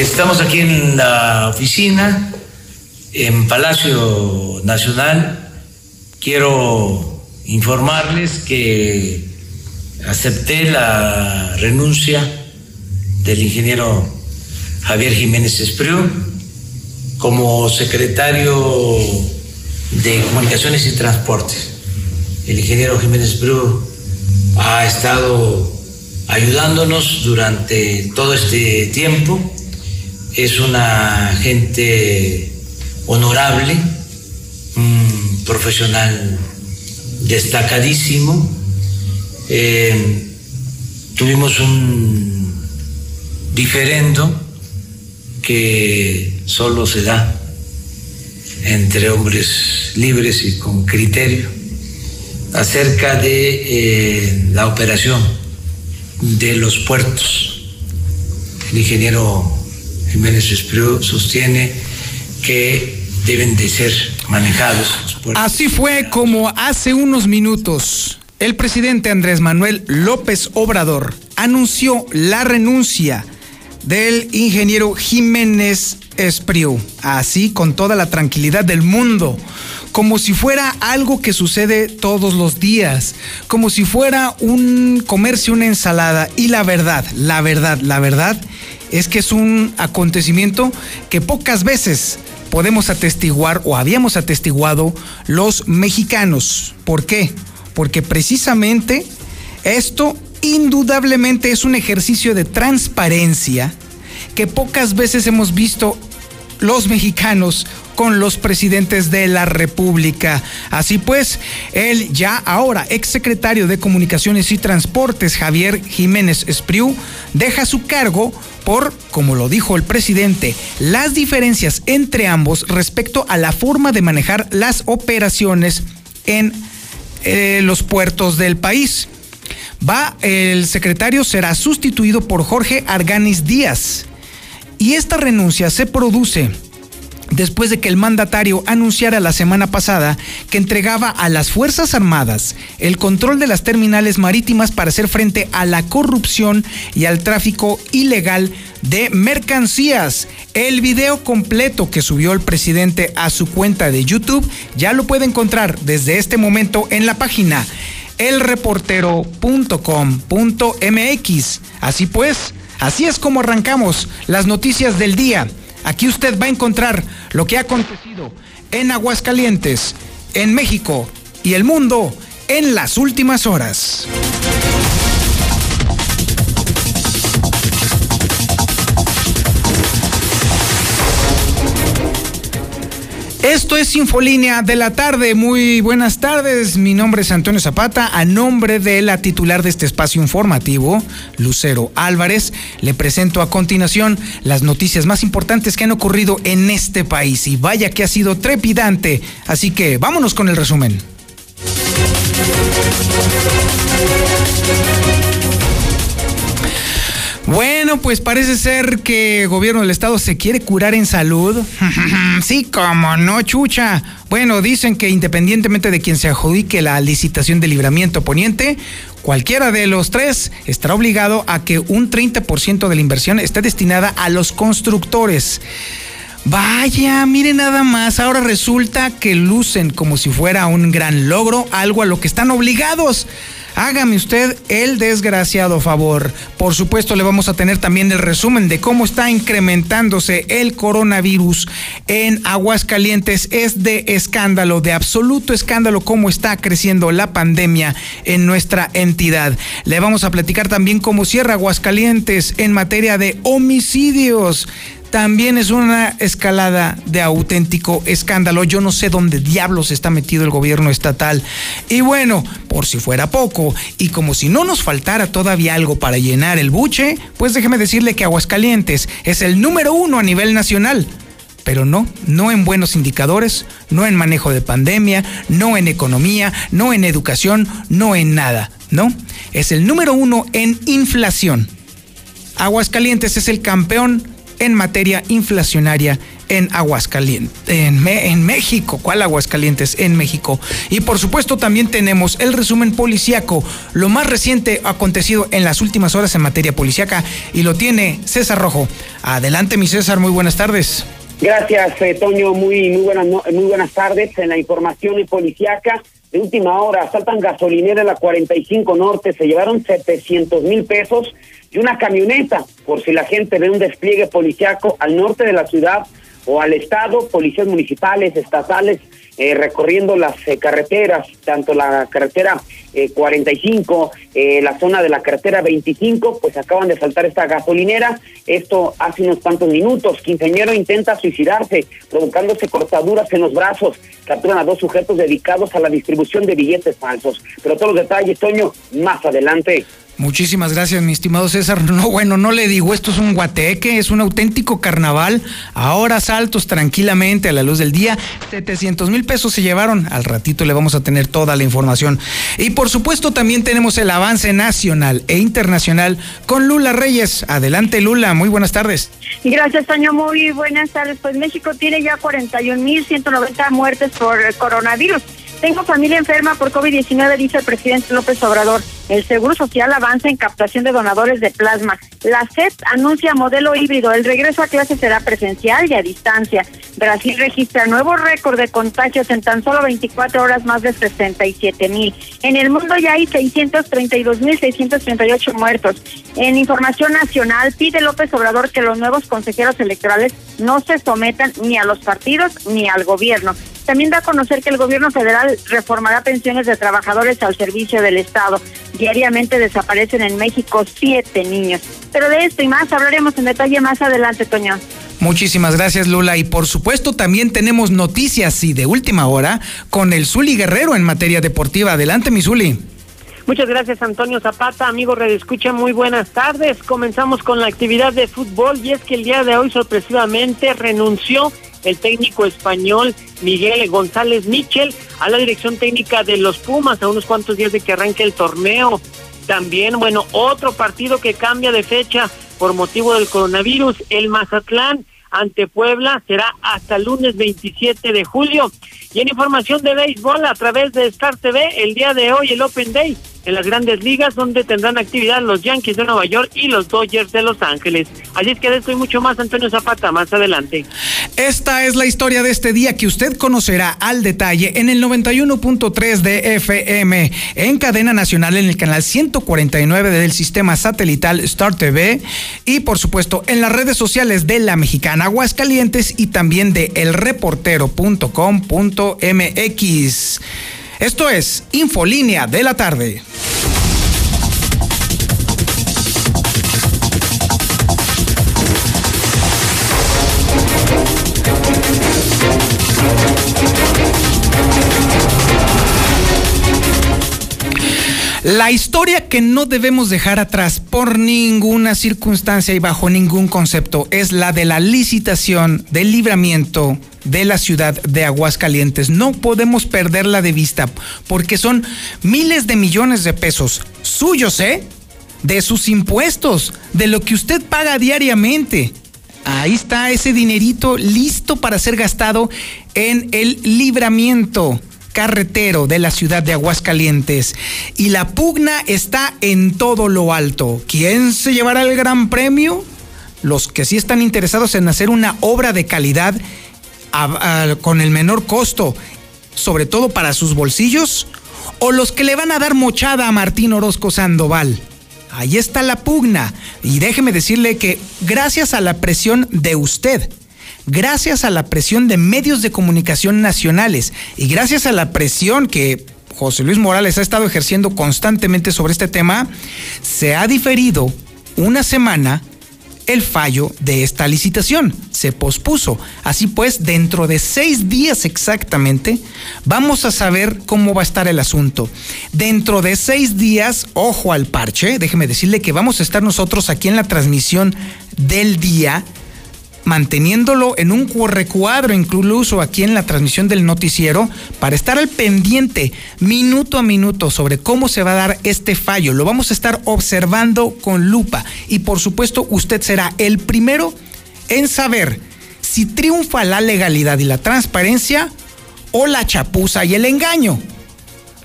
Estamos aquí en la oficina, en Palacio Nacional. Quiero informarles que acepté la renuncia del ingeniero Javier Jiménez Espriu como secretario de Comunicaciones y Transportes. El ingeniero Jiménez Espriu ha estado ayudándonos durante todo este tiempo. Es una gente honorable, un profesional destacadísimo. Eh, tuvimos un diferendo que solo se da entre hombres libres y con criterio acerca de eh, la operación de los puertos. El ingeniero Jiménez Espriu sostiene que deben de ser manejados. Así fue como hace unos minutos el presidente Andrés Manuel López Obrador anunció la renuncia del ingeniero Jiménez Espriu, así con toda la tranquilidad del mundo, como si fuera algo que sucede todos los días, como si fuera un comercio, una ensalada. Y la verdad, la verdad, la verdad es que es un acontecimiento que pocas veces podemos atestiguar o habíamos atestiguado los mexicanos. ¿Por qué? Porque precisamente esto indudablemente es un ejercicio de transparencia que pocas veces hemos visto los mexicanos con los presidentes de la República. Así pues, el ya ahora exsecretario de Comunicaciones y Transportes, Javier Jiménez Espriu, deja su cargo por, como lo dijo el presidente, las diferencias entre ambos respecto a la forma de manejar las operaciones en eh, los puertos del país. Va, el secretario será sustituido por Jorge Arganis Díaz. Y esta renuncia se produce después de que el mandatario anunciara la semana pasada que entregaba a las Fuerzas Armadas el control de las terminales marítimas para hacer frente a la corrupción y al tráfico ilegal de mercancías. El video completo que subió el presidente a su cuenta de YouTube ya lo puede encontrar desde este momento en la página elreportero.com.mx. Así pues, así es como arrancamos las noticias del día. Aquí usted va a encontrar lo que ha acontecido en Aguascalientes, en México y el mundo en las últimas horas. Esto es Infolínea de la tarde. Muy buenas tardes. Mi nombre es Antonio Zapata. A nombre de la titular de este espacio informativo, Lucero Álvarez, le presento a continuación las noticias más importantes que han ocurrido en este país. Y vaya que ha sido trepidante. Así que vámonos con el resumen. Bueno, pues parece ser que el gobierno del estado se quiere curar en salud. sí, como no, chucha. Bueno, dicen que independientemente de quien se adjudique la licitación de libramiento poniente, cualquiera de los tres estará obligado a que un 30% de la inversión esté destinada a los constructores. Vaya, mire nada más, ahora resulta que lucen como si fuera un gran logro, algo a lo que están obligados. Hágame usted el desgraciado favor. Por supuesto, le vamos a tener también el resumen de cómo está incrementándose el coronavirus en Aguascalientes. Es de escándalo, de absoluto escándalo, cómo está creciendo la pandemia en nuestra entidad. Le vamos a platicar también cómo cierra Aguascalientes en materia de homicidios también es una escalada de auténtico escándalo. Yo no sé dónde diablos está metido el gobierno estatal. Y bueno, por si fuera poco, y como si no nos faltara todavía algo para llenar el buche, pues déjeme decirle que Aguascalientes es el número uno a nivel nacional pero no, no en buenos indicadores, no en manejo de pandemia, no en economía, no en educación, no en nada, ¿no? Es el número uno en inflación. Aguascalientes es el campeón en materia inflacionaria en Aguascalientes, en, en México. ¿Cuál Aguascalientes? En México. Y por supuesto también tenemos el resumen policíaco, lo más reciente acontecido en las últimas horas en materia policíaca y lo tiene César Rojo. Adelante mi César, muy buenas tardes. Gracias, eh, Toño. Muy, muy, buenas, muy buenas tardes. En la información policíaca, de última hora, saltan gasolinera en la 45 Norte, se llevaron 700 mil pesos y una camioneta, por si la gente ve un despliegue policiaco al norte de la ciudad o al estado, policías municipales, estatales, eh, recorriendo las eh, carreteras, tanto la carretera 45, eh, la zona de la carretera 25, pues acaban de saltar esta gasolinera. Esto hace unos cuantos minutos. Quinceñero intenta suicidarse, provocándose cortaduras en los brazos. Capturan a dos sujetos dedicados a la distribución de billetes falsos. Pero todos los detalles, Toño, más adelante. Muchísimas gracias, mi estimado César. No, bueno, no le digo, esto es un guateque, es un auténtico carnaval. Ahora saltos tranquilamente a la luz del día. 700 mil pesos se llevaron. Al ratito le vamos a tener toda la información. Y por supuesto también tenemos el avance nacional e internacional con Lula Reyes. Adelante, Lula. Muy buenas tardes. Gracias, Toño. Muy buenas tardes. Pues México tiene ya 41 mil 190 muertes por coronavirus. Tengo familia enferma por COVID-19, dice el presidente López Obrador. El Seguro Social avanza en captación de donadores de plasma. La SEP anuncia modelo híbrido. El regreso a clase será presencial y a distancia. Brasil registra nuevo récord de contagios en tan solo 24 horas, más de 67 mil. En el mundo ya hay 632 mil 638 muertos. En información nacional, pide López Obrador que los nuevos consejeros electorales no se sometan ni a los partidos ni al gobierno. También da a conocer que el gobierno federal reformará pensiones de trabajadores al servicio del Estado. Diariamente desaparecen en México siete niños. Pero de esto y más hablaremos en detalle más adelante, Toño. Muchísimas gracias, Lula. Y por supuesto, también tenemos noticias y de última hora con el Zuli Guerrero en materia deportiva. Adelante, mi Zuli. Muchas gracias, Antonio Zapata. Amigo Red Escucha, muy buenas tardes. Comenzamos con la actividad de fútbol y es que el día de hoy sorpresivamente renunció el técnico español Miguel González Michel a la dirección técnica de los Pumas a unos cuantos días de que arranque el torneo. También, bueno, otro partido que cambia de fecha por motivo del coronavirus, el Mazatlán ante Puebla será hasta lunes 27 de julio. Y en información de béisbol a través de Star TV, el día de hoy el Open Day en las grandes ligas donde tendrán actividad los Yankees de Nueva York y los Dodgers de Los Ángeles. Así es que de esto y mucho más, Antonio Zapata, más adelante. Esta es la historia de este día que usted conocerá al detalle en el 91.3 de FM, en cadena nacional en el canal 149 del sistema satelital Star TV y por supuesto en las redes sociales de La Mexicana Aguascalientes y también de elreportero.com.mx. Esto es Infolínea de la tarde. La historia que no debemos dejar atrás por ninguna circunstancia y bajo ningún concepto es la de la licitación del libramiento de la ciudad de Aguascalientes. No podemos perderla de vista porque son miles de millones de pesos suyos, ¿eh? De sus impuestos, de lo que usted paga diariamente. Ahí está ese dinerito listo para ser gastado en el libramiento carretero de la ciudad de Aguascalientes. Y la pugna está en todo lo alto. ¿Quién se llevará el gran premio? Los que sí están interesados en hacer una obra de calidad con el menor costo, sobre todo para sus bolsillos, o los que le van a dar mochada a Martín Orozco Sandoval. Ahí está la pugna. Y déjeme decirle que gracias a la presión de usted, gracias a la presión de medios de comunicación nacionales y gracias a la presión que José Luis Morales ha estado ejerciendo constantemente sobre este tema, se ha diferido una semana el fallo de esta licitación. Se pospuso. Así pues, dentro de seis días exactamente, vamos a saber cómo va a estar el asunto. Dentro de seis días, ojo al parche, déjeme decirle que vamos a estar nosotros aquí en la transmisión del día manteniéndolo en un recuadro incluso aquí en la transmisión del noticiero para estar al pendiente minuto a minuto sobre cómo se va a dar este fallo. Lo vamos a estar observando con lupa y por supuesto usted será el primero en saber si triunfa la legalidad y la transparencia o la chapuza y el engaño.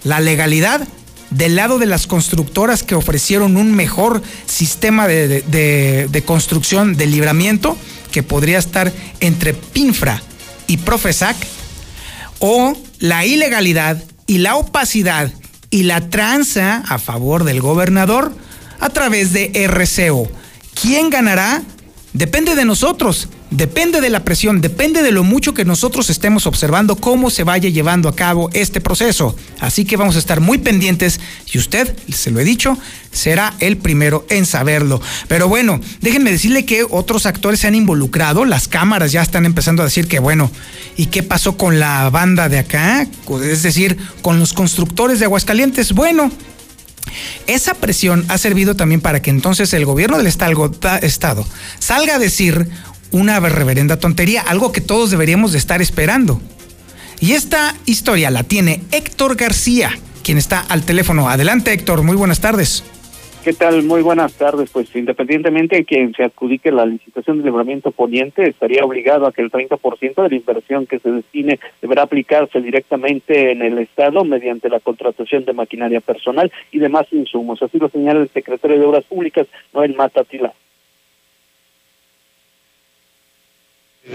La legalidad del lado de las constructoras que ofrecieron un mejor sistema de, construcción de libramiento que podría estar entre PINFRA y Profesac, o la ilegalidad y la opacidad y la tranza a favor del gobernador a través de RCO. ¿Quién ganará? Depende de nosotros. Depende de la presión, depende de lo mucho que nosotros estemos observando cómo se vaya llevando a cabo este proceso. Así que vamos a estar muy pendientes y usted, se lo he dicho, será el primero en saberlo. Pero bueno, déjenme decirle que otros actores se han involucrado, las cámaras ya están empezando a decir que bueno, ¿y qué pasó con la banda de acá? Es decir, con los constructores de Aguascalientes. Bueno, esa presión ha servido también para que entonces el gobierno del estado salga a decir una reverenda tontería, algo que todos deberíamos de estar esperando. Y esta historia la tiene Héctor García, quien está al teléfono. Adelante Héctor, muy buenas tardes. ¿Qué tal? Muy buenas tardes. Pues independientemente de quien se adjudique la licitación de libramiento poniente, estaría obligado a que el 30% de la inversión que se destine deberá aplicarse directamente en el Estado mediante la contratación de maquinaria personal y demás insumos. Así lo señala el secretario de Obras Públicas, Noel Matatila.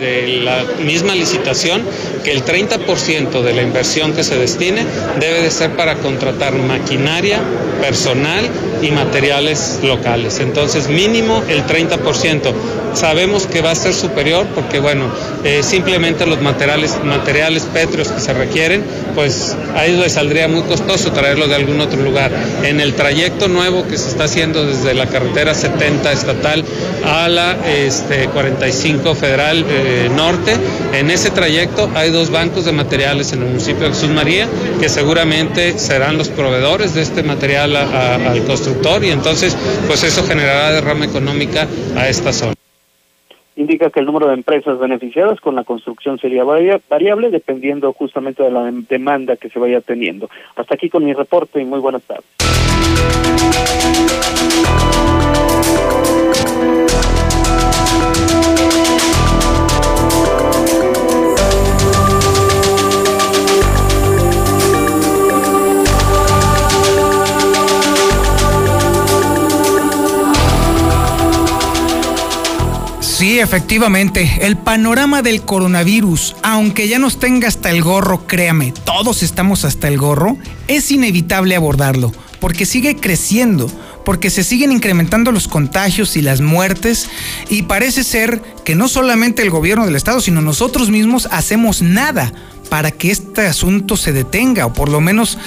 De la misma licitación que el 30% de la inversión que se destine debe de ser para contratar maquinaria, personal y materiales locales. Entonces, mínimo el 30%. Sabemos que va a ser superior porque, bueno, eh, simplemente los materiales, materiales pétreos que se requieren, pues a ellos saldría muy costoso traerlo de algún otro lugar. En el trayecto nuevo que se está haciendo desde la carretera 70 estatal a la este, 45 federal, eh, eh, norte. En ese trayecto hay dos bancos de materiales en el municipio de Jesús María que seguramente serán los proveedores de este material al constructor y entonces pues eso generará derrama económica a esta zona indica que el número de empresas beneficiadas con la construcción sería variable dependiendo justamente de la demanda que se vaya teniendo. Hasta aquí con mi reporte y muy buenas tardes. Efectivamente, el panorama del coronavirus, aunque ya nos tenga hasta el gorro, créame, todos estamos hasta el gorro, es inevitable abordarlo, porque sigue creciendo, porque se siguen incrementando los contagios y las muertes, y parece ser que no solamente el gobierno del estado, sino nosotros mismos hacemos nada para que este asunto se detenga, o por lo menos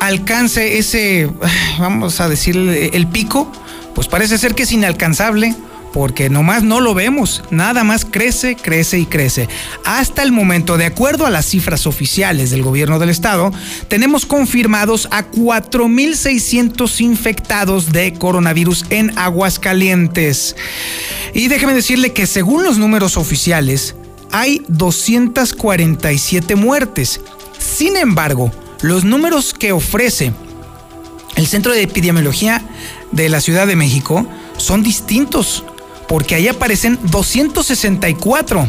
alcance ese, vamos a decir, el pico, pues parece ser que es inalcanzable porque nomás no lo vemos, nada más crece, crece y crece. Hasta el momento, de acuerdo a las cifras oficiales del gobierno del estado, tenemos confirmados a 4.600 infectados de coronavirus en Aguascalientes. Y déjeme decirle que según los números oficiales, hay 247 muertes. Sin embargo, los números que ofrece el Centro de Epidemiología de la Ciudad de México son distintos porque ahí aparecen 264.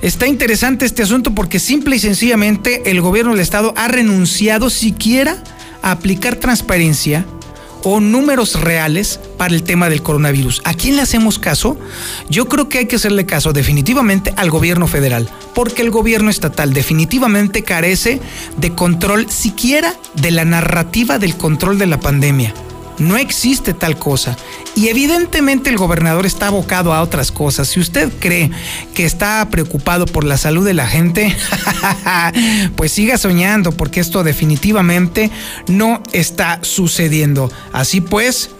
Está interesante este asunto porque simple y sencillamente el gobierno del estado ha renunciado siquiera a aplicar transparencia o números reales para el tema del coronavirus. ¿A quién le hacemos caso? Yo creo que hay que hacerle caso definitivamente al gobierno federal, porque el gobierno estatal definitivamente carece de control siquiera de la narrativa del control de la pandemia. No existe tal cosa. Y evidentemente el gobernador está abocado a otras cosas. Si usted cree que está preocupado por la salud de la gente, pues siga soñando, porque esto definitivamente no está sucediendo. Así pues,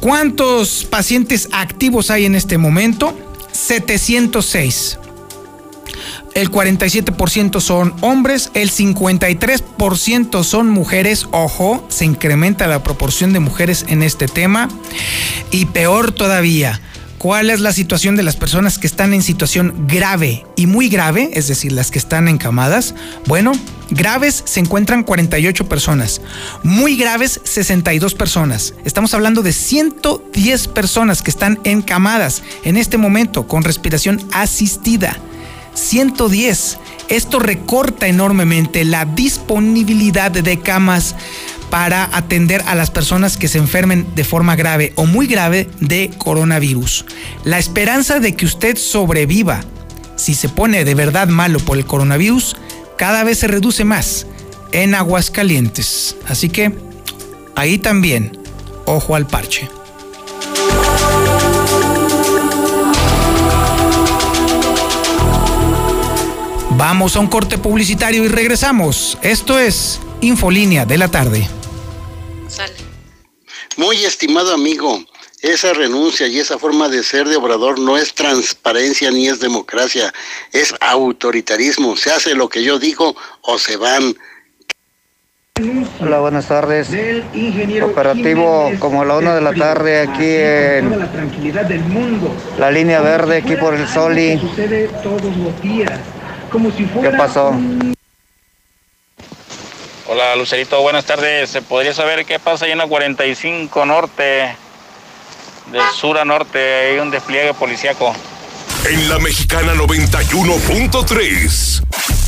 ¿cuántos pacientes activos hay en este momento? 706 el 47% son hombres, el 53% son mujeres, ojo, se incrementa la proporción de mujeres en este tema. Y peor todavía, ¿cuál es la situación de las personas que están en situación grave y muy grave, es decir, las que están encamadas? Bueno, Graves se encuentran 48 personas. Muy graves 62 personas. Estamos hablando de 110 personas que están encamadas en este momento con respiración asistida. 110. Esto recorta enormemente la disponibilidad de camas para atender a las personas que se enfermen de forma grave o muy grave de coronavirus. La esperanza de que usted sobreviva si se pone de verdad malo por el coronavirus cada vez se reduce más en Aguascalientes. Así que ahí también, ojo al parche. Vamos a un corte publicitario y regresamos. Esto es Infolínea de la tarde. Muy estimado amigo, esa renuncia y esa forma de ser de Obrador no es transparencia ni es democracia, es autoritarismo. Se hace lo que yo digo o se van. Hola, buenas tardes. Operativo como a la una de la tarde aquí en la línea verde, aquí por el Soli. ¿Qué pasó? Hola Lucerito, buenas tardes. ¿Se podría saber qué pasa ahí en la 45 Norte? De sur a norte hay un despliegue policíaco. En la mexicana 91.3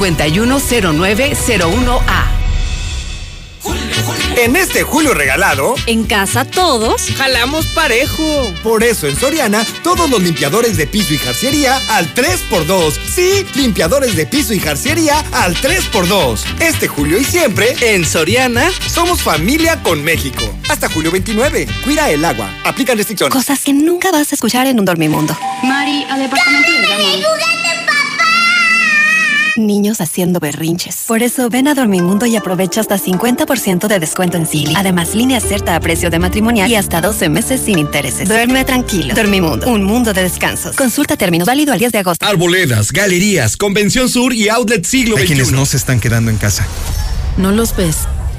510901A. En este julio regalado, en casa todos jalamos parejo. Por eso en Soriana, todos los limpiadores de piso y jarciería al 3x2. Sí, limpiadores de piso y jarciería al 3x2. Este julio y siempre, en Soriana, somos familia con México. Hasta julio 29. Cuida el agua. Aplica restricciones. Cosas que nunca vas a escuchar en un dormimundo. Mari, al departamento de niños haciendo berrinches. Por eso ven a Dormimundo y aprovecha hasta 50% de descuento en Silly. Además, línea cierta a precio de matrimonial y hasta 12 meses sin intereses. Duerme tranquilo. Dormimundo, un mundo de descansos. Consulta términos válido al 10 de agosto. Arboledas, galerías, Convención Sur y Outlet Siglo Hay quienes no se están quedando en casa. No los ves,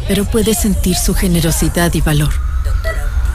pero puedes sentir su generosidad y valor.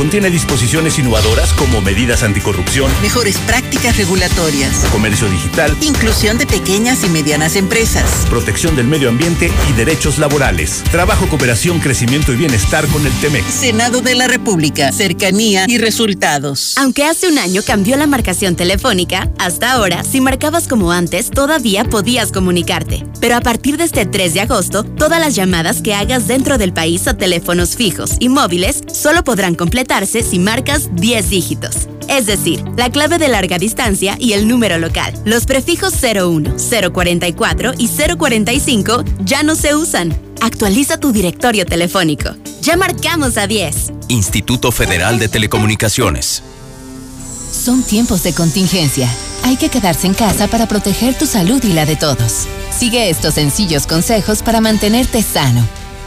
contiene disposiciones innovadoras como medidas anticorrupción, mejores prácticas regulatorias, comercio digital, inclusión de pequeñas y medianas empresas, protección del medio ambiente y derechos laborales, trabajo, cooperación, crecimiento y bienestar con el TEMEC. Senado de la República, cercanía y resultados. Aunque hace un año cambió la marcación telefónica, hasta ahora, si marcabas como antes, todavía podías comunicarte. Pero a partir de este 3 de agosto, todas las llamadas que hagas dentro del país a teléfonos fijos y móviles solo podrán completar si marcas 10 dígitos. Es decir, la clave de larga distancia y el número local. Los prefijos 01, 044 y 045 ya no se usan. Actualiza tu directorio telefónico. Ya marcamos a 10. Instituto Federal de Telecomunicaciones. Son tiempos de contingencia. Hay que quedarse en casa para proteger tu salud y la de todos. Sigue estos sencillos consejos para mantenerte sano.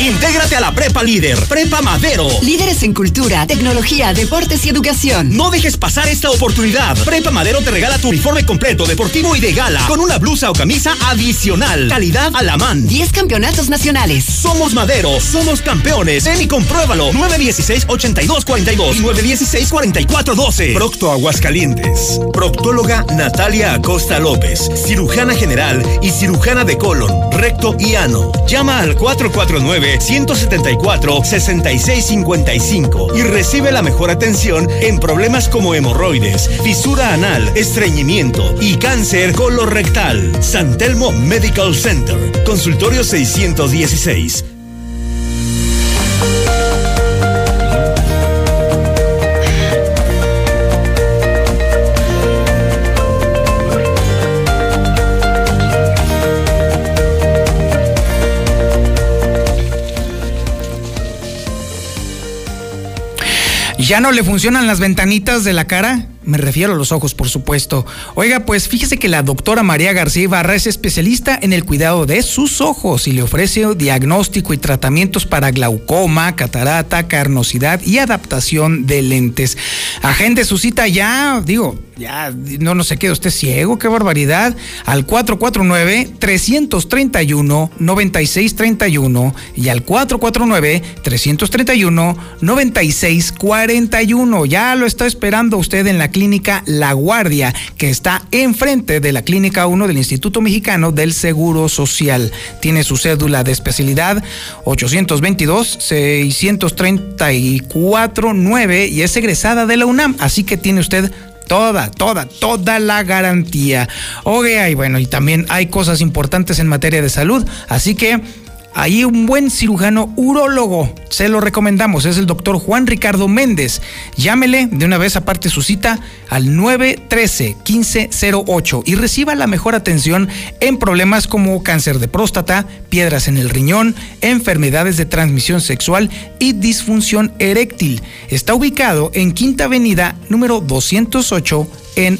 Intégrate a la Prepa Líder, Prepa Madero. Líderes en cultura, tecnología, deportes y educación. No dejes pasar esta oportunidad. Prepa Madero te regala tu uniforme completo, deportivo y de gala, con una blusa o camisa adicional. Calidad a la man. 10 campeonatos nacionales. Somos Madero, somos campeones. Ven y compruébalo. 916-8242 y 916-4412. Procto Aguascalientes. Proctóloga Natalia Acosta López. Cirujana general y cirujana de colon, recto y ano. Llama al 449 174-6655 y recibe la mejor atención en problemas como hemorroides, fisura anal, estreñimiento y cáncer colorectal. San Telmo Medical Center, consultorio 616. ¿Ya no le funcionan las ventanitas de la cara? Me refiero a los ojos, por supuesto. Oiga, pues fíjese que la doctora María García Ibarra es especialista en el cuidado de sus ojos y le ofrece diagnóstico y tratamientos para glaucoma, catarata, carnosidad y adaptación de lentes. Agende su cita ya, digo, ya no, no se quede usted ciego, qué barbaridad. Al 449-331-9631 y al 449-331-9641. Ya lo está esperando usted en la clínica La Guardia, que está enfrente de la clínica 1 del Instituto Mexicano del Seguro Social. Tiene su cédula de especialidad 822-634-9 y es egresada de la UNAM, así que tiene usted toda, toda, toda la garantía. Oye, y bueno, y también hay cosas importantes en materia de salud, así que Ahí un buen cirujano urólogo, se lo recomendamos, es el doctor Juan Ricardo Méndez. Llámele de una vez aparte su cita al 913-1508 y reciba la mejor atención en problemas como cáncer de próstata, piedras en el riñón, enfermedades de transmisión sexual y disfunción eréctil. Está ubicado en Quinta Avenida número 208 en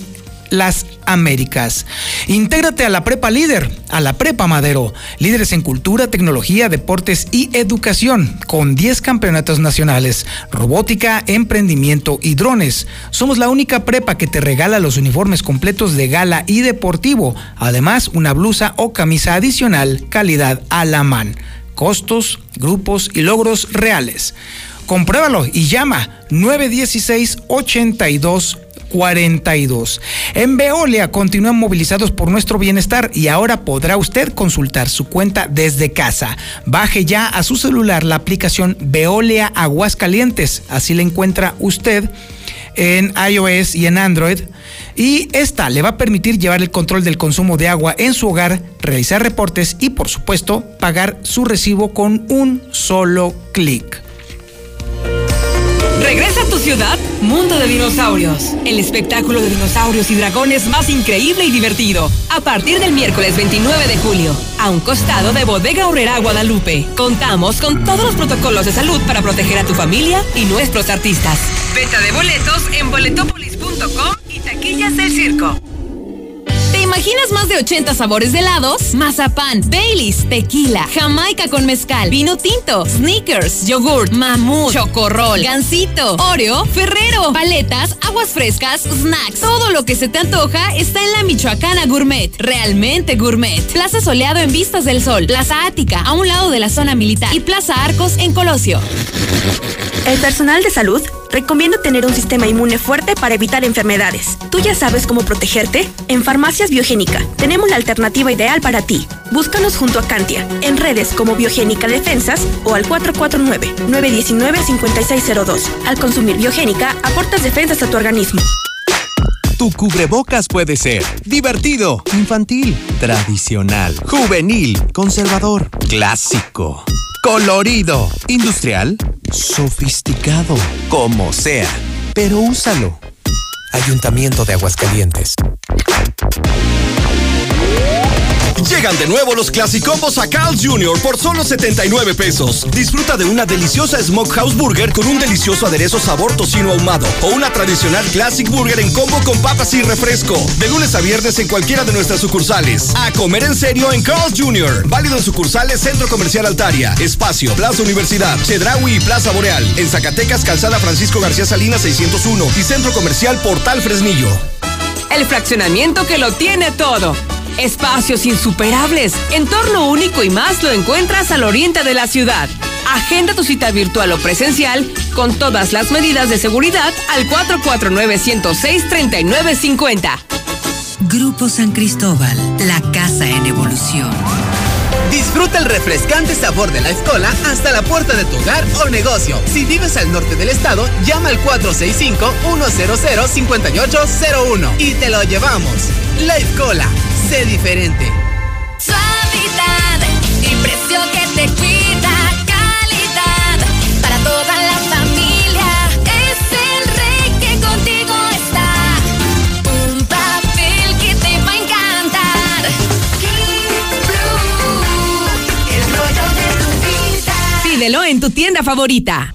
las Américas. Intégrate a la Prepa Líder, a la Prepa Madero, líderes en cultura, tecnología, deportes y educación, con 10 campeonatos nacionales, robótica, emprendimiento y drones. Somos la única prepa que te regala los uniformes completos de gala y deportivo, además una blusa o camisa adicional, calidad a la man. Costos, grupos y logros reales. Compruébalo y llama 916 82 42. En Veolia continúan movilizados por nuestro bienestar y ahora podrá usted consultar su cuenta desde casa. Baje ya a su celular la aplicación Veolia Aguascalientes. Así la encuentra usted en iOS y en Android. Y esta le va a permitir llevar el control del consumo de agua en su hogar, realizar reportes y por supuesto pagar su recibo con un solo clic. Regresa a tu ciudad, Mundo de Dinosaurios. El espectáculo de dinosaurios y dragones más increíble y divertido. A partir del miércoles 29 de julio, a un costado de Bodega Horrera Guadalupe. Contamos con todos los protocolos de salud para proteger a tu familia y nuestros artistas. Venta de boletos en boletopolis.com y taquillas del circo. ¿Te imaginas más de 80 sabores de helados? Mazapán, Baileys, tequila, jamaica con mezcal, vino tinto, sneakers, yogurt, mamut, chocorrol, gansito, oreo, ferrero, paletas, aguas frescas, snacks. Todo lo que se te antoja está en la Michoacana Gourmet. Realmente gourmet. Plaza Soleado en Vistas del Sol, Plaza Ática, a un lado de la zona militar y Plaza Arcos en Colosio. El personal de salud recomienda tener un sistema inmune fuerte para evitar enfermedades. ¿Tú ya sabes cómo protegerte? En Farmacias Biogénica tenemos la alternativa ideal para ti. Búscanos junto a Cantia, en redes como Biogénica Defensas o al 449-919-5602. Al consumir Biogénica, aportas defensas a tu organismo. Tu cubrebocas puede ser divertido, infantil, tradicional, juvenil, conservador, clásico, colorido, industrial, sofisticado, como sea. pero úsalo. Ayuntamiento de Aguascalientes. Llegan de nuevo los clasicombos a Carl's Jr. por solo 79 pesos. Disfruta de una deliciosa Smokehouse Burger con un delicioso aderezo sabor tocino ahumado o una tradicional Classic Burger en combo con papas y refresco. De lunes a viernes en cualquiera de nuestras sucursales. A comer en serio en Carl's Jr. Válido en sucursales Centro Comercial Altaria, Espacio, Plaza Universidad, Chedraui y Plaza Boreal. En Zacatecas, Calzada Francisco García Salinas 601 y Centro Comercial Portal Fresnillo. El fraccionamiento que lo tiene todo Espacios insuperables, entorno único y más lo encuentras al oriente de la ciudad. Agenda tu cita virtual o presencial con todas las medidas de seguridad al 449-106-3950. Grupo San Cristóbal, la casa en evolución. Disfruta el refrescante sabor de la escola hasta la puerta de tu hogar o negocio. Si vives al norte del estado, llama al 465-100-5801 y te lo llevamos. La escola sé diferente. Suavidad y precio que te cuida, calidad para toda la familia. Es el rey que contigo está. Un papel que te va a encantar. el rollo de tu vida. Pídelo en tu tienda favorita.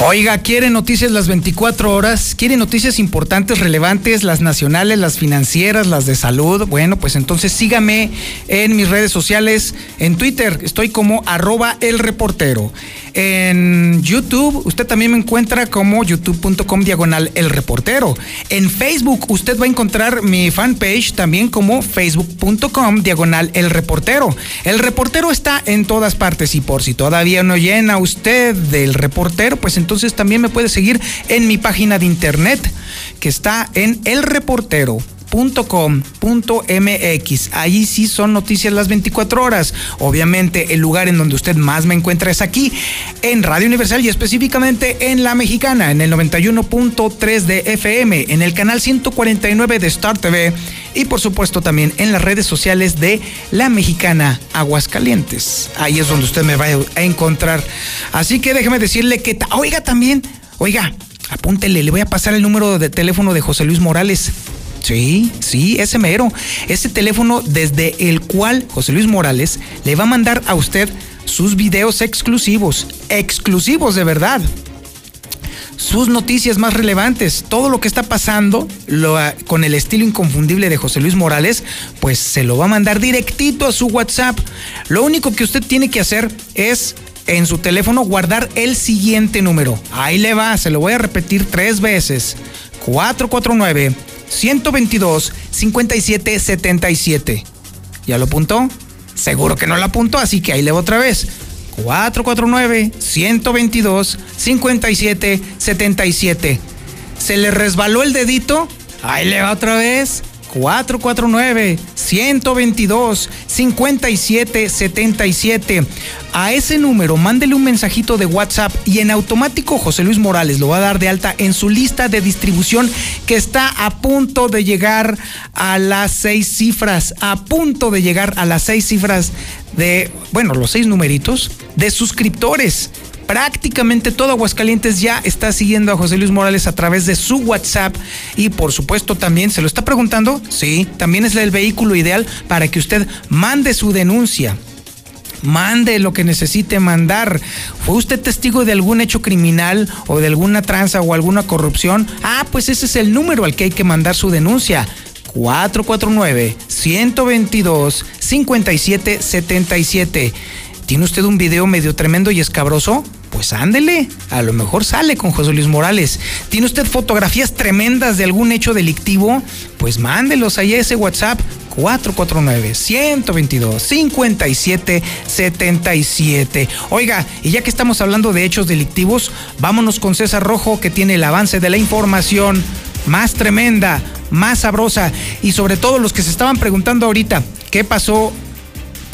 Oiga, ¿quiere noticias las 24 horas? ¿Quiere noticias importantes, relevantes, las nacionales, las financieras, las de salud? Bueno, pues entonces sígame en mis redes sociales. En Twitter estoy como arroba el reportero. En YouTube usted también me encuentra como youtube.com diagonal el reportero. En Facebook usted va a encontrar mi fanpage también como facebook.com diagonal el reportero. El reportero está en todas partes y por si todavía no llena usted del reportero, pues entonces también me puede seguir en mi página de internet que está en elreportero .com.mx. Ahí sí son noticias las 24 horas. Obviamente el lugar en donde usted más me encuentra es aquí, en Radio Universal y específicamente en La Mexicana, en el 91.3 de FM, en el canal 149 de Star TV y por supuesto también en las redes sociales de La Mexicana Aguascalientes. Ahí es donde usted me va a encontrar. Así que déjeme decirle que, oiga también, oiga, apúntele, le voy a pasar el número de teléfono de José Luis Morales. Sí, sí, ese mero. Ese teléfono desde el cual José Luis Morales le va a mandar a usted sus videos exclusivos, exclusivos de verdad. Sus noticias más relevantes, todo lo que está pasando lo, con el estilo inconfundible de José Luis Morales, pues se lo va a mandar directito a su WhatsApp. Lo único que usted tiene que hacer es en su teléfono guardar el siguiente número. Ahí le va, se lo voy a repetir tres veces. 449 122 57 77. ¿Ya lo apuntó? Seguro que no lo apuntó, así que ahí le voy otra vez. 449 122 57 77. ¿Se le resbaló el dedito? Ahí le va otra vez. 449-122-5777. A ese número, mándele un mensajito de WhatsApp y en automático José Luis Morales lo va a dar de alta en su lista de distribución que está a punto de llegar a las seis cifras, a punto de llegar a las seis cifras de, bueno, los seis numeritos de suscriptores prácticamente todo Aguascalientes ya está siguiendo a José Luis Morales a través de su WhatsApp y por supuesto también se lo está preguntando, sí, también es el vehículo ideal para que usted mande su denuncia. Mande lo que necesite mandar. ¿Fue usted testigo de algún hecho criminal o de alguna tranza o alguna corrupción? Ah, pues ese es el número al que hay que mandar su denuncia. 449-122-5777. ¿Tiene usted un video medio tremendo y escabroso? pues ándele, a lo mejor sale con José Luis Morales. ¿Tiene usted fotografías tremendas de algún hecho delictivo? Pues mándelos ahí a ese WhatsApp 449-122-5777. Oiga, y ya que estamos hablando de hechos delictivos, vámonos con César Rojo que tiene el avance de la información más tremenda, más sabrosa y sobre todo los que se estaban preguntando ahorita, ¿qué pasó?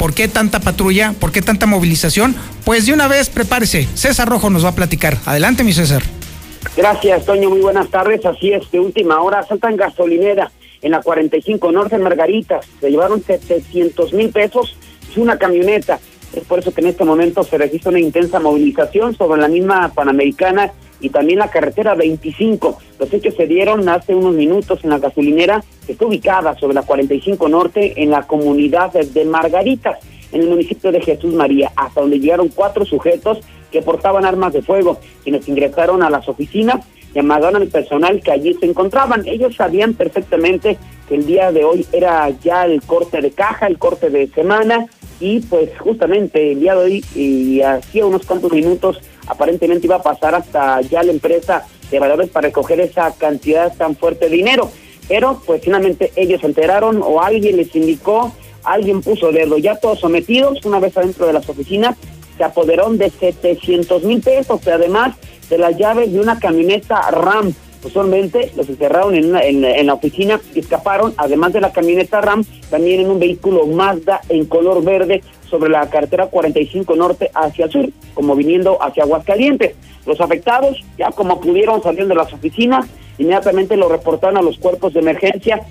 ¿Por qué tanta patrulla? ¿Por qué tanta movilización? Pues de una vez prepárese, César Rojo nos va a platicar. Adelante, mi César. Gracias, Toño. Muy buenas tardes. Así es, de última hora saltan gasolinera en la 45 Norte en Margaritas. Se llevaron 700 mil pesos. Es una camioneta. Es por eso que en este momento se registra una intensa movilización sobre la misma Panamericana y también la carretera 25. Los hechos se dieron hace unos minutos en la gasolinera que está ubicada sobre la 45 Norte en la comunidad de Margaritas, en el municipio de Jesús María, hasta donde llegaron cuatro sujetos que portaban armas de fuego, quienes ingresaron a las oficinas llamaron al personal que allí se encontraban. Ellos sabían perfectamente que el día de hoy era ya el corte de caja, el corte de semana, y pues justamente el día de hoy, y hacía unos cuantos minutos, aparentemente iba a pasar hasta ya la empresa de valores para recoger esa cantidad tan fuerte de dinero. Pero pues finalmente ellos se enteraron o alguien les indicó, alguien puso dedo, ya todos sometidos, una vez adentro de las oficinas, se apoderaron de 700 mil pesos, además de las llaves de una camioneta RAM. Usualmente los encerraron en, en, la oficina y escaparon, además de la camioneta RAM, también en un vehículo Mazda en color verde sobre la carretera 45 Norte hacia el sur, como viniendo hacia Aguascalientes. Los afectados, ya como pudieron salir de las oficinas, inmediatamente lo reportaron a los cuerpos de emergencia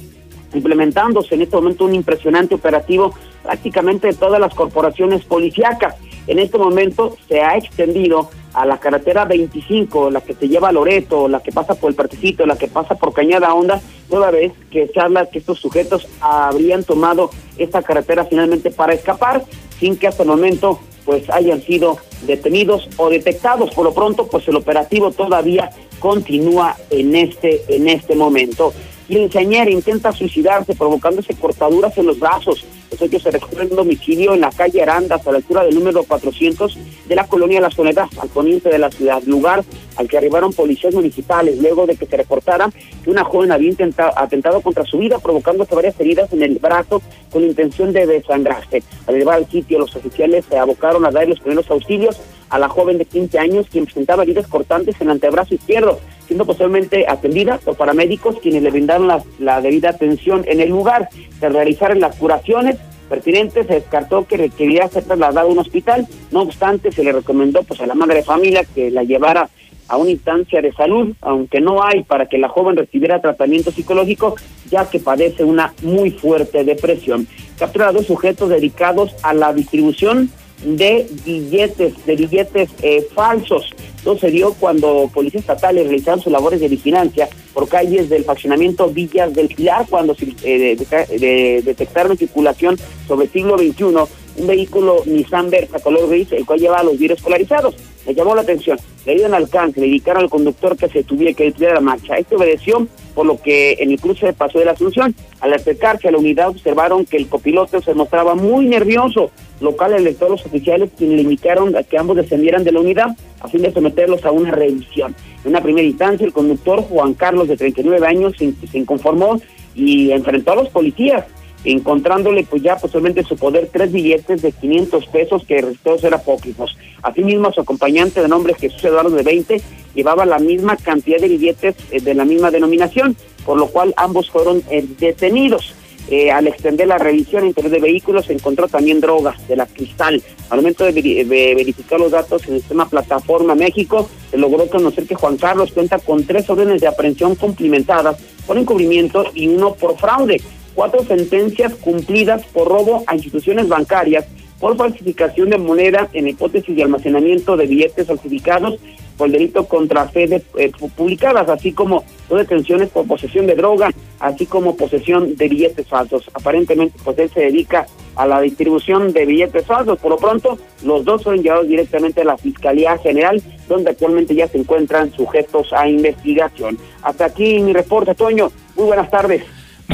implementándose en este momento un impresionante operativo prácticamente de todas las corporaciones policíacas. En este momento se ha extendido a la carretera 25, la que se lleva a Loreto, la que pasa por el Partecito, la que pasa por Cañada Honda, toda vez que se que estos sujetos habrían tomado esta carretera finalmente para escapar, sin que hasta el momento pues hayan sido detenidos o detectados. Por lo pronto, pues el operativo todavía continúa en este, en este momento. Quinceañera intenta suicidarse provocándose cortaduras en los brazos. Los hechos se recogen en un domicilio en la calle Arandas, a la altura del número 400 de la colonia La Soledad, al poniente de la ciudad, lugar al que arribaron policías municipales luego de que se reportara que una joven había intentado, atentado contra su vida, provocándose varias heridas en el brazo con intención de desangrarse. Al llegar al sitio, los oficiales se abocaron a dar los primeros auxilios a la joven de 15 años, quien presentaba heridas cortantes en el antebrazo izquierdo siendo posteriormente atendida por paramédicos quienes le brindaron la, debida atención en el lugar. Se realizaron las curaciones pertinentes, se descartó que requería ser trasladado a un hospital, no obstante se le recomendó pues a la madre de familia que la llevara a una instancia de salud, aunque no hay para que la joven recibiera tratamiento psicológico, ya que padece una muy fuerte depresión. Captura dos sujetos dedicados a la distribución de billetes, de billetes eh, falsos. Todo se dio cuando policías estatales realizaron sus labores de vigilancia por calles del faccionamiento Villas del Pilar, cuando eh, detectaron circulación sobre siglo XXI un vehículo Nissan Versa color gris, el cual llevaba los vidrios polarizados. Le llamó la atención, le dieron alcance, le indicaron al conductor que se tuviera que detuviera la marcha. Este obedeció, por lo que en el cruce pasó de la Asunción. Al acercarse a la unidad observaron que el copiloto se mostraba muy nervioso, local electores los oficiales quienes le indicaron a que ambos descendieran de la unidad a fin de someterlos a una revisión. En una primera instancia, el conductor Juan Carlos, de 39 años, se inconformó y enfrentó a los policías encontrándole pues ya posiblemente su poder tres billetes de 500 pesos que todos eran apócrifos. Asimismo, su acompañante de nombre Jesús Eduardo de 20 llevaba la misma cantidad de billetes eh, de la misma denominación, por lo cual ambos fueron eh, detenidos. Eh, al extender la revisión interior de vehículos se encontró también drogas de la cristal. Al momento de, verificar los datos en el sistema Plataforma México, se logró conocer que Juan Carlos cuenta con tres órdenes de aprehensión cumplimentadas por encubrimiento y uno por fraude cuatro sentencias cumplidas por robo a instituciones bancarias, por falsificación de moneda en hipótesis de almacenamiento de billetes falsificados por delito contra fe eh, publicadas, así como dos detenciones por posesión de droga, así como posesión de billetes falsos. Aparentemente, pues él se dedica a la distribución de billetes falsos. Por lo pronto, los dos son llevados directamente a la Fiscalía General, donde actualmente ya se encuentran sujetos a investigación. Hasta aquí mi reporte, Toño. Muy buenas tardes.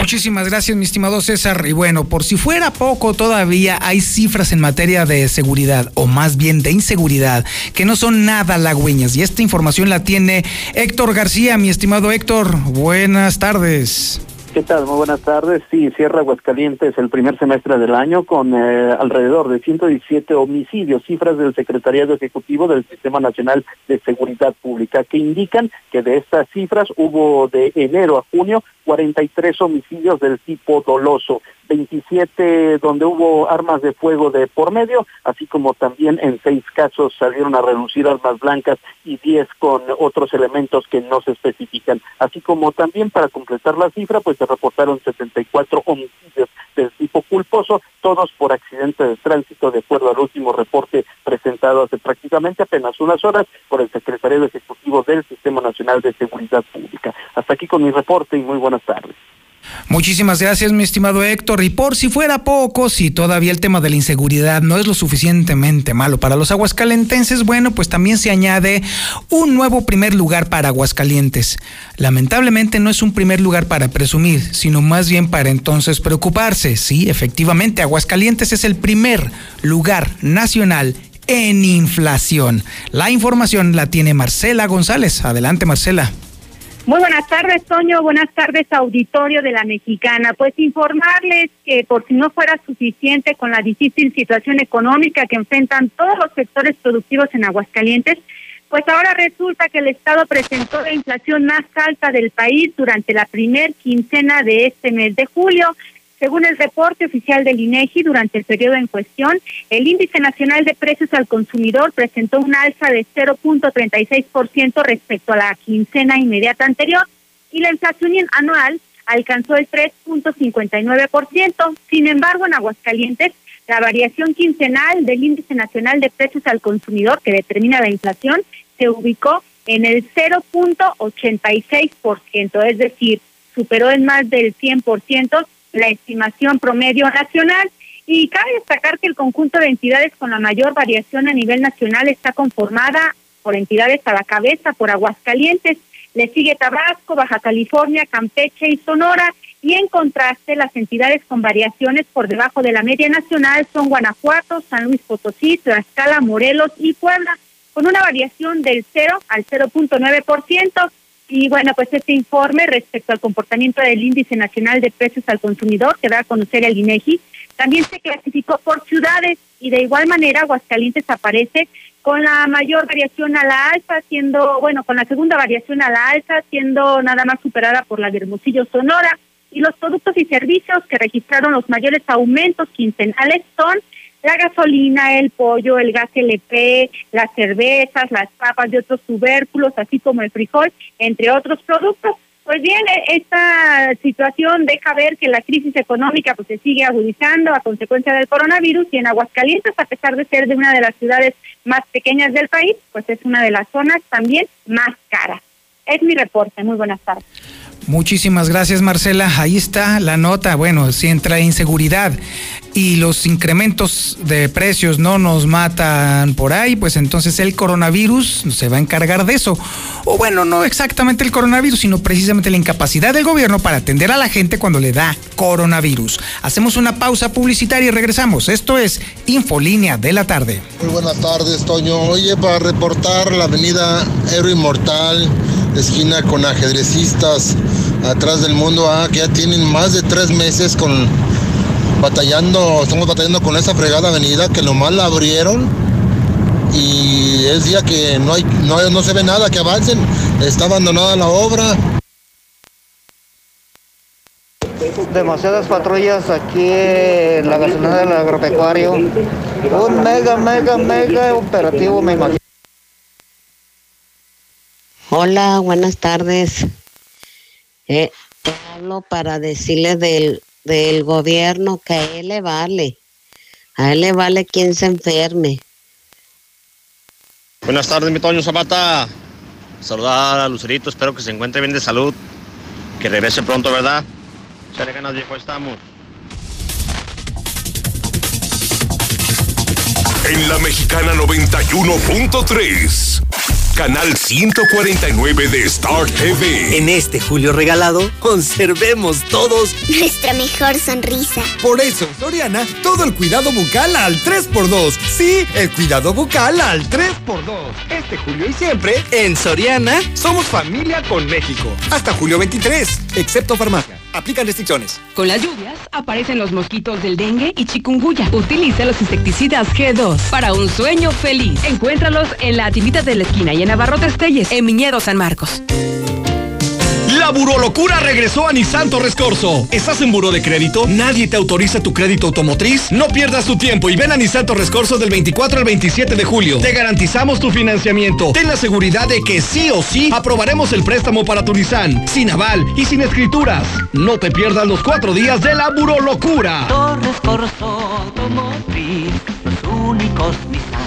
Muchísimas gracias, mi estimado César. Y bueno, por si fuera poco, todavía hay cifras en materia de seguridad, o más bien de inseguridad, que no son nada halagüeñas. Y esta información la tiene Héctor García, mi estimado Héctor. Buenas tardes. ¿Qué tal? Muy buenas tardes. Sí, cierra Aguascalientes el primer semestre del año con eh, alrededor de 117 homicidios, cifras del Secretariado Ejecutivo del Sistema Nacional de Seguridad Pública, que indican que de estas cifras hubo de enero a junio 43 homicidios del tipo doloso, 27 donde hubo armas de fuego de por medio, así como también en seis casos salieron a reducir armas blancas y 10 con otros elementos que no se especifican, así como también para completar la cifra, pues se reportaron 74 homicidios del tipo culposo, todos por accidente de tránsito, de acuerdo al último reporte presentado hace prácticamente apenas unas horas por el secretario ejecutivo del Sistema Nacional de Seguridad Pública. Hasta aquí con mi reporte y muy buenas tardes. Muchísimas gracias, mi estimado Héctor. Y por si fuera poco, si todavía el tema de la inseguridad no es lo suficientemente malo para los aguascalentenses, bueno, pues también se añade un nuevo primer lugar para Aguascalientes. Lamentablemente no es un primer lugar para presumir, sino más bien para entonces preocuparse. Sí, efectivamente, Aguascalientes es el primer lugar nacional en inflación. La información la tiene Marcela González. Adelante, Marcela. Muy buenas tardes, Toño. Buenas tardes, auditorio de la Mexicana. Pues informarles que por si no fuera suficiente con la difícil situación económica que enfrentan todos los sectores productivos en Aguascalientes, pues ahora resulta que el Estado presentó la inflación más alta del país durante la primer quincena de este mes de julio. Según el reporte oficial del INEGI, durante el periodo en cuestión, el índice nacional de precios al consumidor presentó un alza de 0.36% respecto a la quincena inmediata anterior y la inflación anual alcanzó el 3.59%. Sin embargo, en Aguascalientes, la variación quincenal del índice nacional de precios al consumidor que determina la inflación se ubicó en el 0.86%, es decir, superó en más del 100% la estimación promedio nacional. Y cabe destacar que el conjunto de entidades con la mayor variación a nivel nacional está conformada por entidades a la cabeza, por Aguascalientes, le sigue Tabasco, Baja California, Campeche y Sonora, y en contraste las entidades con variaciones por debajo de la media nacional son Guanajuato, San Luis Potosí, Tlaxcala, Morelos y Puebla, con una variación del 0 al 0.9%. Y bueno, pues este informe respecto al comportamiento del Índice Nacional de Precios al Consumidor que da a conocer el INEGI, también se clasificó por ciudades y de igual manera Aguascalientes aparece con la mayor variación a la alza, siendo, bueno, con la segunda variación a la alza, siendo nada más superada por la de Hermosillo Sonora. Y los productos y servicios que registraron los mayores aumentos quincenales son la gasolina, el pollo, el gas LP, las cervezas, las papas de otros tubérculos, así como el frijol, entre otros productos. Pues bien, e, esta situación deja ver que la crisis económica pues se sigue agudizando a consecuencia del coronavirus y en Aguascalientes, a pesar de ser de una de las ciudades más pequeñas del país, pues es una de las zonas también más caras. Es mi reporte. Muy buenas tardes. Muchísimas gracias, Marcela. Ahí está la nota. Bueno, si entra inseguridad y los incrementos de precios no nos matan por ahí, pues entonces el coronavirus se va a encargar de eso. O bueno, no exactamente el coronavirus, sino precisamente la incapacidad del gobierno para atender a la gente cuando le da coronavirus. Hacemos una pausa publicitaria y regresamos. Esto es Infolínea de la tarde. Muy buenas tardes, Toño. Oye, para reportar la avenida Héroe Inmortal, esquina con ajedrecistas atrás del mundo, ah, que ya tienen más de tres meses con batallando, estamos batallando con esa fregada avenida que nomás la abrieron y es día que no hay, no, no se ve nada que avancen, está abandonada la obra. Demasiadas patrullas aquí en la gasolinera del agropecuario. Un mega, mega, mega operativo, me imagino. Hola, buenas tardes. Eh, hablo para decirle del, del gobierno que a él le vale. A él le vale quien se enferme. Buenas tardes, mi Toño Zapata. Saludar a Lucerito, espero que se encuentre bien de salud. Que regrese pronto, ¿verdad? Chale ganas, viejo, estamos. En la mexicana 91.3 canal 149 de Star TV. En este julio regalado, conservemos todos nuestra mejor sonrisa. Por eso, Soriana, todo el cuidado bucal al 3x2. Sí, el cuidado bucal al 3x2. Este julio y siempre, en Soriana, somos familia con México. Hasta julio 23, excepto farmacia. Aplican restricciones. Con las lluvias aparecen los mosquitos del dengue y chikungunya. Utiliza los insecticidas G2 para un sueño feliz. Encuéntralos en la tiendita de la esquina y en Navarro Telles, en Miñedo San Marcos. La burolocura regresó a Nissan Torres Corso. ¿Estás en buro de crédito? ¿Nadie te autoriza tu crédito automotriz? No pierdas tu tiempo y ven a Nissan Torres Corso del 24 al 27 de julio. Te garantizamos tu financiamiento. Ten la seguridad de que sí o sí aprobaremos el préstamo para tu Nissan, sin aval y sin escrituras. No te pierdas los cuatro días de la burolocura. Únicos Nissan.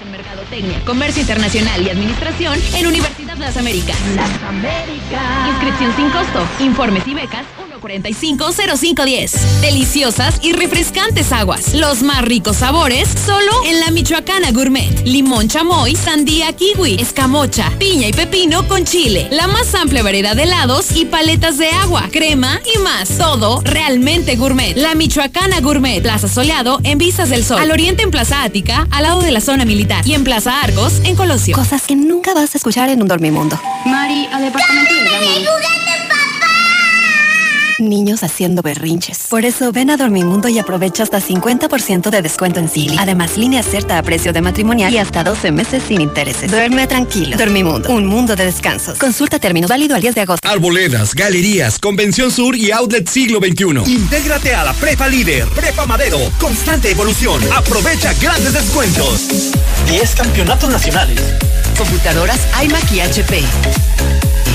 en Mercadotecnia, Comercio Internacional y Administración en Universidad Las Américas. Las Américas. Inscripción sin costo. Informes y becas 1450510. Deliciosas y refrescantes aguas. Los más ricos sabores solo en la Michoacana Gourmet. Limón chamoy, sandía kiwi, escamocha, piña y pepino con chile. La más amplia variedad de helados y paletas de agua, crema y más. Todo realmente gourmet. La Michoacana Gourmet. Plaza Soleado en Vistas del Sol. Al oriente en Plaza Ática, al lado de la zona militar. Y en Plaza Argos, en Colosio. Cosas que nunca vas a escuchar en un dormimundo. Mari, al departamento de Niños haciendo berrinches. Por eso ven a Dormimundo y aprovecha hasta 50% de descuento en Silly. Además, línea cierta a precio de matrimonial y hasta 12 meses sin intereses. Duerme tranquilo. Dormimundo, un mundo de descansos. Consulta término válido al 10 de agosto. Arboledas, galerías, Convención Sur y Outlet Siglo XXI. Intégrate a la Prepa Líder, Prepa Madero, constante evolución. Aprovecha grandes descuentos. 10 campeonatos nacionales. Computadoras iMac y HP.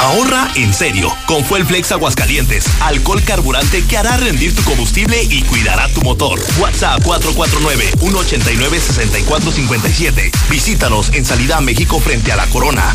Ahorra en serio con Fuel Flex Aguascalientes, alcohol carburante que hará rendir tu combustible y cuidará tu motor. WhatsApp 449-189-6457. Visítanos en Salida México frente a la Corona.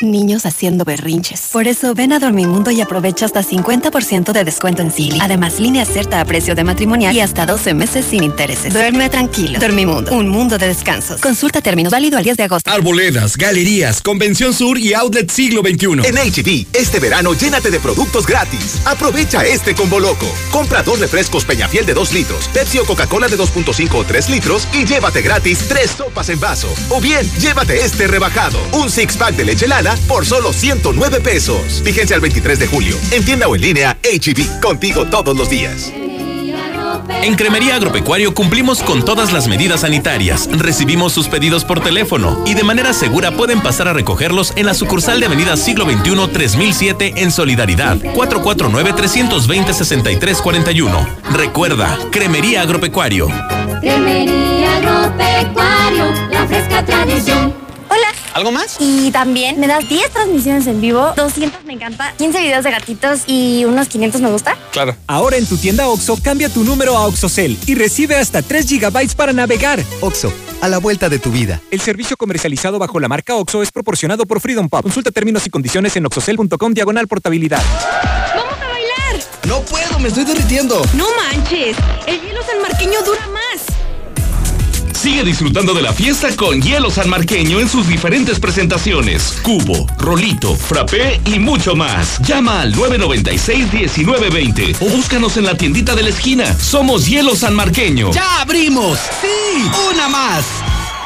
Niños haciendo berrinches. Por eso ven a Dormimundo y aprovecha hasta 50% de descuento en Silly. Además, línea cierta a precio de matrimonial y hasta 12 meses sin intereses. Duerme tranquilo. Dormimundo, un mundo de descansos. Consulta término válido al 10 de agosto. Arboledas, galerías, Convención Sur y Outlet Siglo XXI. En HB, este verano llénate de productos gratis. Aprovecha este combo loco. Compra dos refrescos Peñafiel de 2 litros, Pepsi o Coca-Cola de 2.5 o 3 litros y llévate gratis tres sopas en vaso. O bien, llévate este rebajado. Un six pack de leche lana por solo 109 pesos. Fíjense al 23 de julio. En tienda o en línea, HB, contigo todos los días. En Cremería Agropecuario cumplimos con todas las medidas sanitarias. Recibimos sus pedidos por teléfono y de manera segura pueden pasar a recogerlos en la sucursal de Avenida Siglo XXI 3007 en Solidaridad 449-320-6341. Recuerda, Cremería Agropecuario. Cremería Agropecuario, la fresca tradición. ¿Algo más? Y también me das 10 transmisiones en vivo, 200 me encanta, 15 videos de gatitos y unos 500 me gusta. Claro. Ahora en tu tienda OXO, cambia tu número a OXOCEL y recibe hasta 3 GB para navegar. OXO, a la vuelta de tu vida. El servicio comercializado bajo la marca OXO es proporcionado por Freedom Pub. Consulta términos y condiciones en oxocel.com diagonal portabilidad. ¡Vamos a bailar! No puedo, me estoy derritiendo. No manches, el hielo sanmarqueño dura más. Sigue disfrutando de la fiesta con hielo sanmarqueño en sus diferentes presentaciones. Cubo, rolito, frappé y mucho más. Llama al 996-1920 o búscanos en la tiendita de la esquina. Somos Hielo Sanmarqueño. ¡Ya abrimos! ¡Sí! ¡Una más!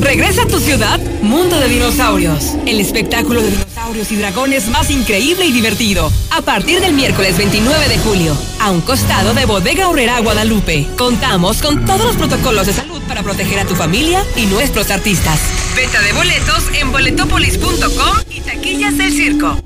Regresa a tu ciudad, Mundo de Dinosaurios. El espectáculo de dinosaurios y dragones más increíble y divertido. A partir del miércoles 29 de julio, a un costado de Bodega Horrera Guadalupe. Contamos con todos los protocolos de salud para proteger a tu familia y nuestros artistas. Venta de boletos en boletopolis.com y taquillas del circo.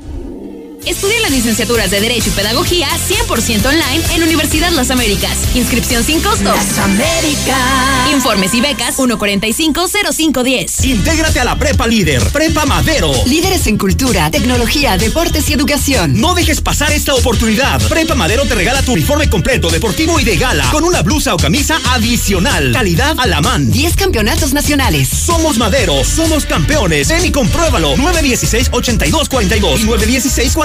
Estudia las licenciaturas de Derecho y Pedagogía 100% online en Universidad Las Américas. Inscripción sin costo. Las Américas. Informes y becas 145-0510. Intégrate a la Prepa Líder, Prepa Madero. Líderes en cultura, tecnología, deportes y educación. No dejes pasar esta oportunidad. Prepa Madero te regala tu uniforme completo, deportivo y de gala, con una blusa o camisa adicional. Calidad a la man. 10 campeonatos nacionales. Somos Madero, somos campeones. Ven y compruébalo. 916-8242 y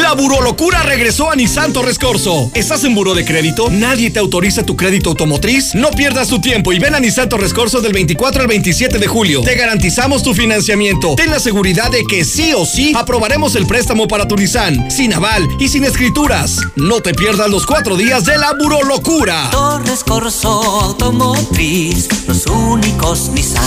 La burolocura regresó a Nissan Torres. ¿Estás en buro de crédito? ¿Nadie te autoriza tu crédito automotriz? No pierdas tu tiempo y ven a Nissan Torres del 24 al 27 de julio. Te garantizamos tu financiamiento. Ten la seguridad de que sí o sí aprobaremos el préstamo para tu Nissan, sin aval y sin escrituras. No te pierdas los cuatro días de la burolocura. Torres Automotriz, los únicos que.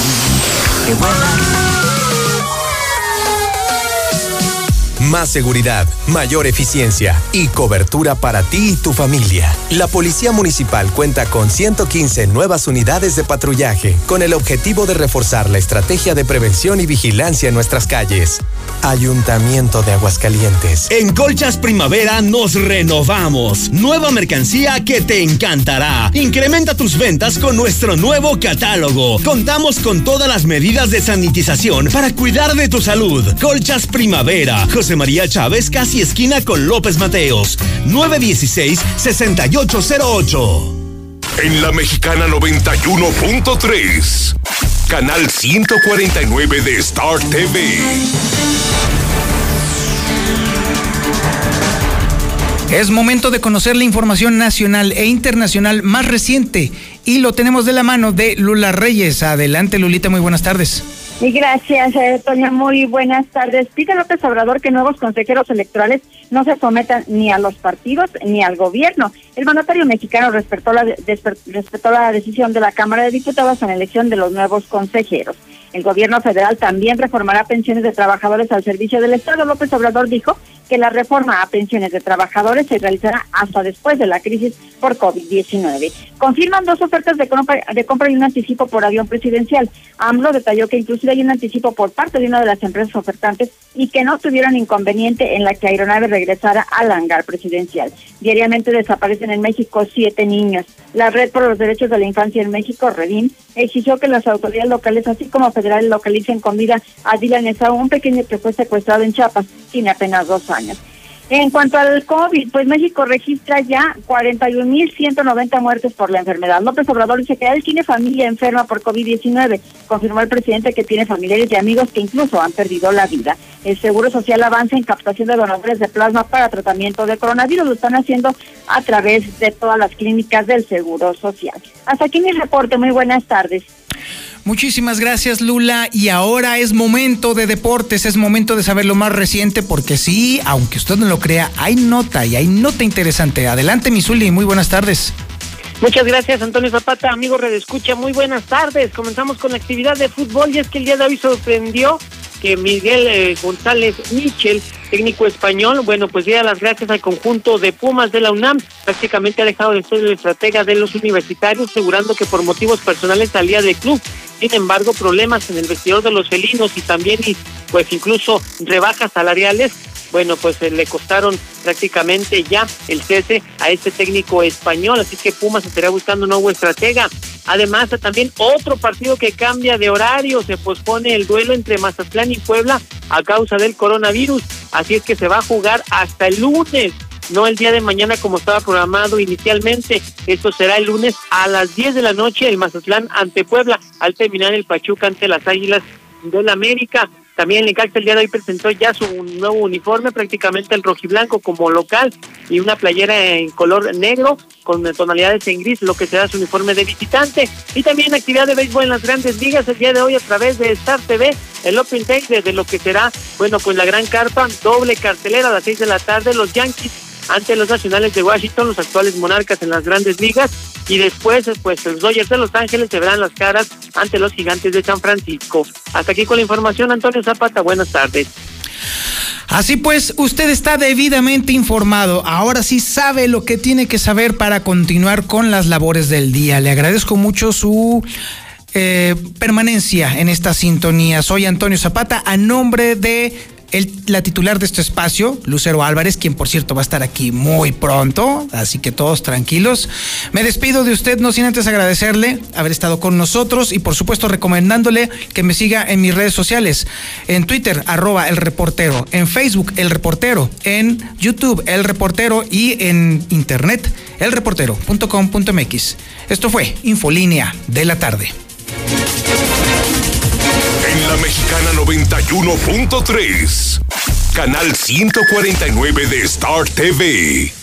Más seguridad, mayor eficiencia y cobertura para ti y tu familia. La Policía Municipal cuenta con 115 nuevas unidades de patrullaje con el objetivo de reforzar la estrategia de prevención y vigilancia en nuestras calles. Ayuntamiento de Aguascalientes. En Colchas Primavera nos renovamos. Nueva mercancía que te encantará. Incrementa tus ventas con nuestro nuevo catálogo. Contamos con todas las medidas de sanitización para cuidar de tu salud. Colchas Primavera. José María Chávez, casi esquina con López Mateos. 916-6808. En la Mexicana 91.3, canal 149 de Star TV. Es momento de conocer la información nacional e internacional más reciente y lo tenemos de la mano de Lula Reyes. Adelante, Lulita, muy buenas tardes. Y gracias, eh, Toña. Muy buenas tardes. Pide López Obrador que nuevos consejeros electorales no se sometan ni a los partidos ni al gobierno. El mandatario mexicano respetó la, respetó la decisión de la Cámara de Diputados en la elección de los nuevos consejeros. El gobierno federal también reformará pensiones de trabajadores al servicio del Estado. López Obrador dijo que la reforma a pensiones de trabajadores se realizará hasta después de la crisis por COVID-19. Confirman dos ofertas de compra, de compra y un anticipo por avión presidencial. AMLO detalló que inclusive hay un anticipo por parte de una de las empresas ofertantes y que no tuvieron inconveniente en la que aeronave regresara al hangar presidencial. Diariamente desaparecen en México siete niños. La Red por los Derechos de la Infancia en México, Redim, exigió que las autoridades locales, así como federales, localicen con vida a Dylan Esau, un pequeño que fue secuestrado en Chiapas, tiene apenas dos años. En cuanto al COVID, pues México registra ya 41.190 muertes por la enfermedad. López Obrador dice que él tiene familia enferma por COVID-19. Confirmó el presidente que tiene familiares y amigos que incluso han perdido la vida. El Seguro Social avanza en captación de donadores de plasma para tratamiento de coronavirus. Lo están haciendo a través de todas las clínicas del Seguro Social. Hasta aquí mi reporte. Muy buenas tardes. Muchísimas gracias, Lula. Y ahora es momento de deportes, es momento de saber lo más reciente, porque sí, aunque usted no lo crea, hay nota y hay nota interesante. Adelante, Misuli, muy buenas tardes. Muchas gracias, Antonio Zapata. Amigo Red Escucha, muy buenas tardes. Comenzamos con la actividad de fútbol y es que el día de hoy sorprendió que Miguel eh, González Michel, técnico español, bueno, pues ya las gracias al conjunto de Pumas de la UNAM, prácticamente ha dejado de ser el estratega de los universitarios, asegurando que por motivos personales salía del club. Sin embargo, problemas en el vestidor de los felinos y también, y, pues incluso rebajas salariales, bueno, pues eh, le costaron prácticamente ya el cese a este técnico español, así que Pumas estará buscando un nuevo estratega. Además, también otro partido que cambia de horario, se pospone el duelo entre Mazatlán y Puebla a causa del coronavirus, así es que se va a jugar hasta el lunes no el día de mañana como estaba programado inicialmente. Esto será el lunes a las 10 de la noche, el Mazatlán ante Puebla, al terminar el Pachuca ante las Águilas del América. También el Necaxa el día de hoy presentó ya su nuevo uniforme, prácticamente el rojiblanco como local y una playera en color negro con tonalidades en gris, lo que será su uniforme de visitante. Y también actividad de béisbol en las grandes ligas el día de hoy a través de Star TV, el Open Day desde lo que será, bueno, pues la gran carpa, doble cartelera a las seis de la tarde, los Yankees ante los Nacionales de Washington, los actuales monarcas en las grandes ligas, y después, pues los Dodgers de Los Ángeles se verán las caras ante los gigantes de San Francisco. Hasta aquí con la información, Antonio Zapata, buenas tardes. Así pues, usted está debidamente informado. Ahora sí sabe lo que tiene que saber para continuar con las labores del día. Le agradezco mucho su eh, permanencia en esta sintonía. Soy Antonio Zapata, a nombre de la titular de este espacio, Lucero Álvarez, quien por cierto va a estar aquí muy pronto, así que todos tranquilos. Me despido de usted, no sin antes agradecerle haber estado con nosotros y por supuesto recomendándole que me siga en mis redes sociales, en Twitter, arroba el reportero, en Facebook, el reportero, en YouTube, el reportero y en internet, elreportero.com.mx. Esto fue Infolínea de la tarde. Mexicana 91.3, canal 149 de Star TV.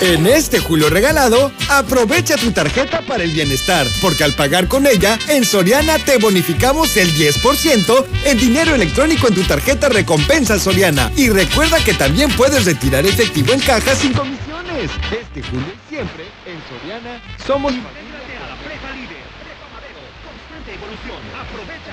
En este julio regalado, aprovecha tu tarjeta para el bienestar, porque al pagar con ella, en Soriana te bonificamos el 10% en dinero electrónico en tu tarjeta recompensa Soriana. Y recuerda que también puedes retirar efectivo en caja sin comisiones. Este julio siempre, en Soriana, somos evolución. Aprovecha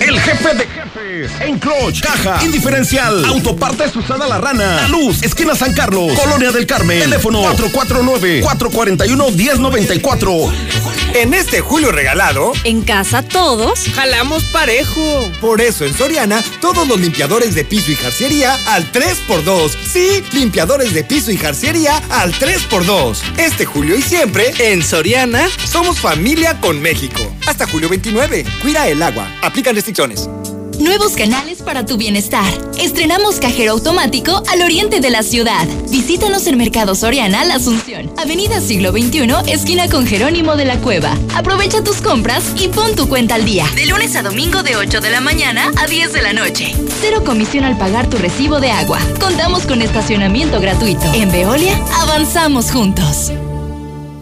El jefe de jefes. En Clutch, Caja, Indiferencial, Autopartes Usada La Rana, La Luz, Esquina San Carlos, Colonia del Carmen. Teléfono 449-441-1094. En este julio regalado, en casa todos jalamos parejo. Por eso en Soriana, todos los limpiadores de piso y jarciería al 3x2. Sí, limpiadores de piso y jarciería al 3x2. Este julio y siempre, en Soriana, somos familia con México. Hasta julio 29. Cuida el agua. Aplican restricciones. Nuevos canales para tu bienestar. Estrenamos cajero automático al oriente de la ciudad. Visítanos en Mercado Soriana La Asunción, Avenida Siglo XXI, esquina con Jerónimo de la Cueva. Aprovecha tus compras y pon tu cuenta al día. De lunes a domingo de 8 de la mañana a 10 de la noche. Cero comisión al pagar tu recibo de agua. Contamos con estacionamiento gratuito. En Veolia, avanzamos juntos.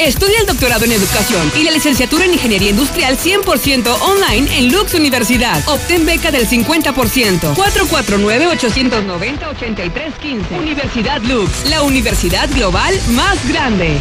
Estudia el doctorado en educación y la licenciatura en ingeniería industrial 100% online en Lux Universidad. Obtén beca del 50%. 449-890-8315. Universidad Lux, la universidad global más grande.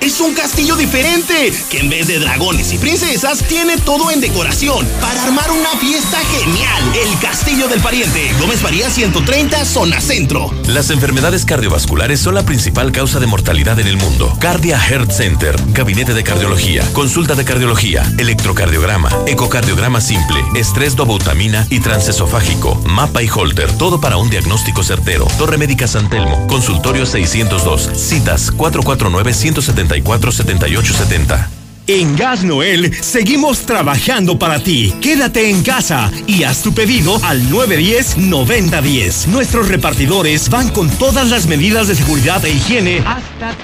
Es un castillo diferente, que en vez de dragones y princesas, tiene todo en decoración para armar una fiesta genial. El Castillo del Pariente, Gómez María 130, zona centro. Las enfermedades cardiovasculares son la principal causa de mortalidad en el mundo. Cardia Heart Center, gabinete de cardiología, consulta de cardiología, electrocardiograma, ecocardiograma simple, estrés dobutamina y transesofágico, mapa y holter, todo para un diagnóstico certero. Torre Médica San Telmo, consultorio 602, citas 449 170 7870. En Gas Noel seguimos trabajando para ti. Quédate en casa y haz tu pedido al 910-9010. Nuestros repartidores van con todas las medidas de seguridad e higiene hasta